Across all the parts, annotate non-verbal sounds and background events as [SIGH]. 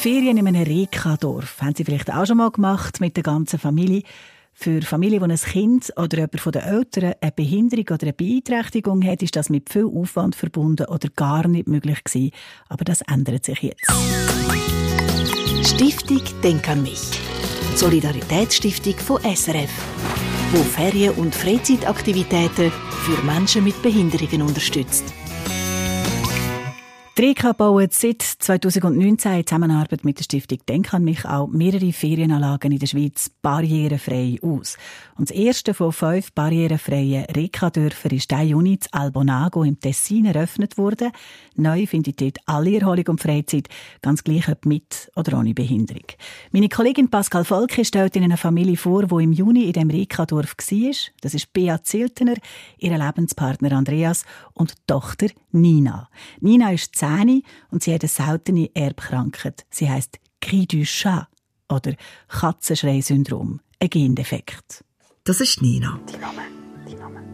Ferien in einem Reka-Dorf. Haben Sie vielleicht auch schon mal gemacht mit der ganzen Familie? Für Familien, die ein Kind oder jemand von den Eltern eine Behinderung oder eine Beeinträchtigung hat, ist das mit viel Aufwand verbunden oder gar nicht möglich gewesen. Aber das ändert sich jetzt. Stiftung Denk an mich. Solidaritätsstiftung von SRF, wo Ferien- und Freizeitaktivitäten für Menschen mit Behinderungen unterstützt. Die Reka bauen seit 2019 in Zusammenarbeit mit der Stiftung Denk an mich auch mehrere Ferienanlagen in der Schweiz barrierefrei aus. Und das erste von fünf barrierefreien Reka-Dörfern ist der Juni in Albonago im Tessin eröffnet worden. Neu findet dort alle Erholung und Freizeit, ganz gleich ob mit oder ohne Behinderung. Meine Kollegin Pascal Volke stellt Ihnen eine Familie vor, die im Juni in dem Reka-Dorf war. Das ist Bea Ziltener, ihr Lebenspartner Andreas und Tochter Nina. Nina ist 10 und sie hat eine seltene Erbkrankheit. Sie heißt Cri du Chat oder Katzenschrei-Syndrom, ein Gendefekt. Das ist Nina. Die Name, die Name.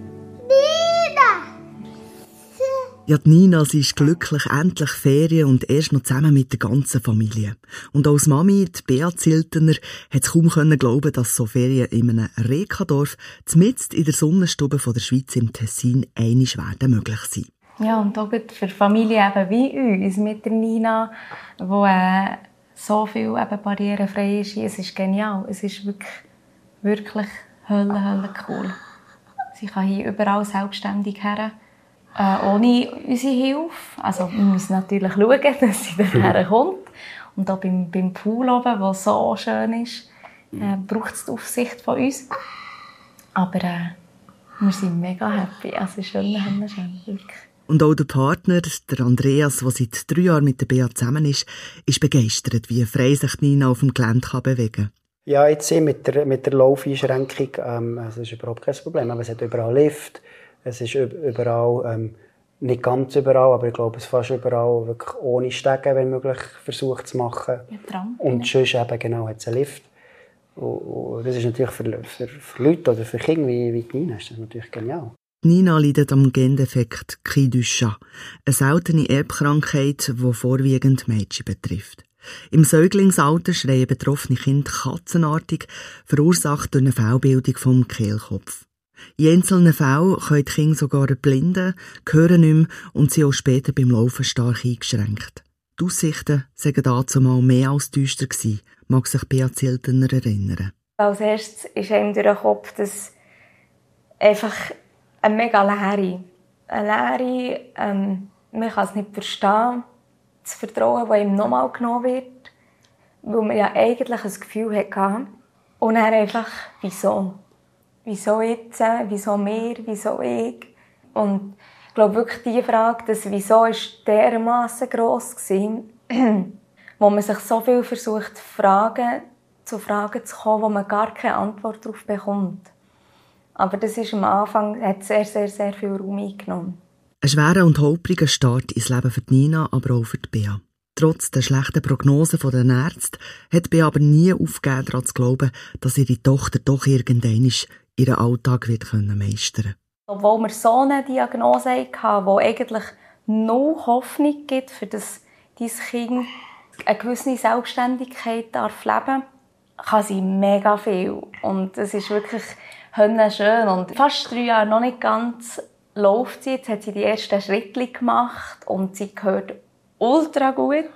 Ja, die Nina, sie ist glücklich, endlich Ferien und erst noch zusammen mit der ganzen Familie. Und als Mami, die Bea Ziltener, hat es kaum können glauben, dass so Ferien in einem Rekadorf, zumindest in der Sonnenstube von der Schweiz im Tessin, einig werden möglich sein. Ja, und auch für Familien eben wie uns mit der Nina, wo äh, so viel eben barrierefrei ist, es ist genial. Es ist wirklich, wirklich hölle, hölle cool. Sie kann hier überall selbstständig her, äh, ohne unsere Hilfe. Also wir müssen natürlich schauen, [LAUGHS] dass sie daher kommt. Und auch beim, beim Pool oben, der so schön ist, äh, braucht es die Aufsicht von uns. Aber äh, wir sind mega happy. Also, es ist schön, schön, schön, wirklich. Und auch der Partner, der Andreas, der seit drei Jahren mit der Bea zusammen ist, ist begeistert, wie frei sich Nina auf dem Gelände kann bewegen kann. Ja, jetzt mit der, mit der Laufeinschränkung, ähm, also das ist überhaupt kein Problem. Aber es hat überall Lift, es ist überall, ähm, nicht ganz überall, aber ich glaube, es ist fast überall wirklich ohne Stegen, wenn möglich, versucht zu machen. Ja, Und sonst eben genau hat es einen Lift. Und, und das ist natürlich für, für, für Leute oder für Kinder wie, wie die Nina ist das natürlich genial. Nina leidet am Gendefekt Cri du Chat, eine seltene Erbkrankheit, die vorwiegend Mädchen betrifft. Im Säuglingsalter schreien betroffene Kinder katzenartig, verursacht durch eine Fehlbildung vom Kehlkopf. In einzelnen Fällen können die Kinder sogar blinden, hören nicht mehr und sind auch später beim Laufen stark eingeschränkt. Die Aussichten seien dazu mal mehr als düster gewesen, mag sich Bea Ziltener erinnern. Als erstes ist einem durch den Kopf, dass einfach eine mega Leere, eine Leere, ähm, man kann es nicht verstehen, das Vertrauen, das ihm nochmal genommen wird, weil man ja eigentlich ein Gefühl hatte. Und dann einfach, wieso? Wieso jetzt? Wieso mir? Wieso ich? Und ich glaube wirklich, die Frage, das Wieso ist dermaßen gross gewesen, [CLEARS THROAT] wo man sich so viel versucht, Fragen, zu Fragen zu kommen, wo man gar keine Antwort darauf bekommt. Aber das ist am Anfang, hat sehr, sehr, sehr viel Raum eingenommen. Ein schwerer und holpriger Start ins Leben für Nina, aber auch für Bea. Trotz der schlechten Prognosen der Ärzte hat Bea aber nie aufgegeben, daran zu glauben, dass ihre Tochter doch irgendwann ihren Alltag wird meistern können. Obwohl wir so eine Diagnose hatten, die eigentlich nur Hoffnung gibt, für das dein Kind eine gewisse Selbstständigkeit darf leben kann sie mega viel. Und es ist wirklich schön. Und fast drei Jahre noch nicht ganz läuft sie. Jetzt hat sie die ersten Schritte gemacht und sie gehört ultra gut,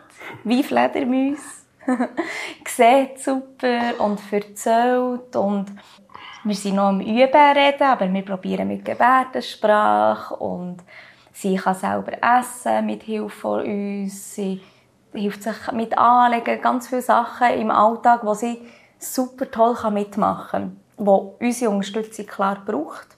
wie Fledermäuse. [LAUGHS] Sieht super und erzählt und wir sind noch am Üben reden, aber wir probieren mit Gebärdensprache und sie kann selber essen mit Hilfe von uns. Sie hilft sich mit Anlegen, ganz viele Sachen im Alltag, wo sie super toll mitmachen kann, wo unsere Unterstützung klar braucht,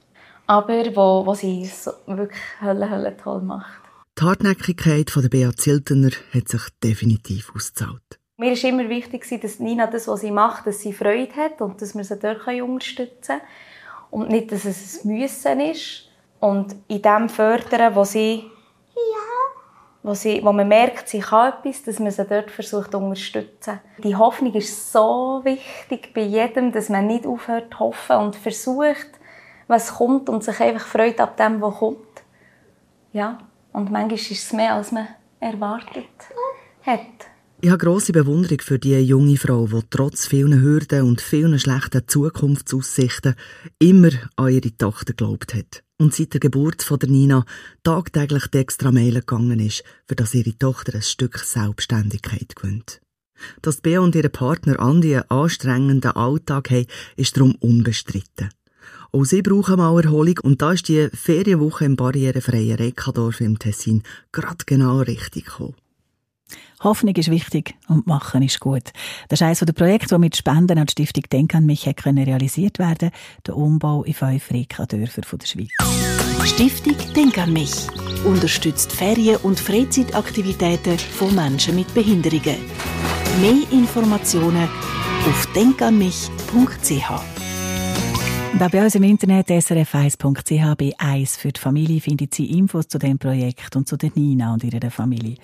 aber wo, wo sie so wirklich hölle, hölle toll macht. Die Hartnäckigkeit von der Bea Ziltener hat sich definitiv ausgezahlt. Mir war immer wichtig, dass Nina das, was sie macht, dass sie Freude hat und dass wir sie dort unterstützen können. Und nicht, dass es ein Müssen ist. Und in dem fördern, wo sie, wo sie, wo man merkt, sie kann etwas, dass man sie dort versucht zu unterstützen. Die Hoffnung ist so wichtig bei jedem, dass man nicht aufhört zu hoffen und versucht, was kommt und sich einfach freut ab dem, was kommt. Ja. Und manchmal ist es mehr, als man erwartet hat. Ich habe grosse Bewunderung für die junge Frau, die trotz vielen Hürden und vielen schlechten Zukunftsaussichten immer an ihre Tochter geglaubt hat. Und seit der Geburt von der Nina tagtäglich die extra Meile gegangen ist, für dass ihre Tochter ein Stück Selbstständigkeit gewinnt. Dass Bea und ihr Partner Andi einen anstrengenden Alltag haben, ist darum unbestritten. Auch sie brauchen mal Erholung und da ist die Ferienwoche im barrierefreien Rekadorf im Tessin gerade genau richtig gekommen. Hoffnung ist wichtig und Machen ist gut. Das ist eines der Projekte, das mit Spenden an die Stiftung Denk an mich können realisiert werden der Umbau in fünf Reka-Dörfer der Schweiz. Stiftung Denk an mich unterstützt Ferien- und Freizeitaktivitäten von Menschen mit Behinderungen. Mehr Informationen auf denkanmich.ch. Und auch bei uns im Internet srf1.ch bei 1 für die Familie findet Sie Infos zu dem Projekt und zu der Nina und ihrer Familie.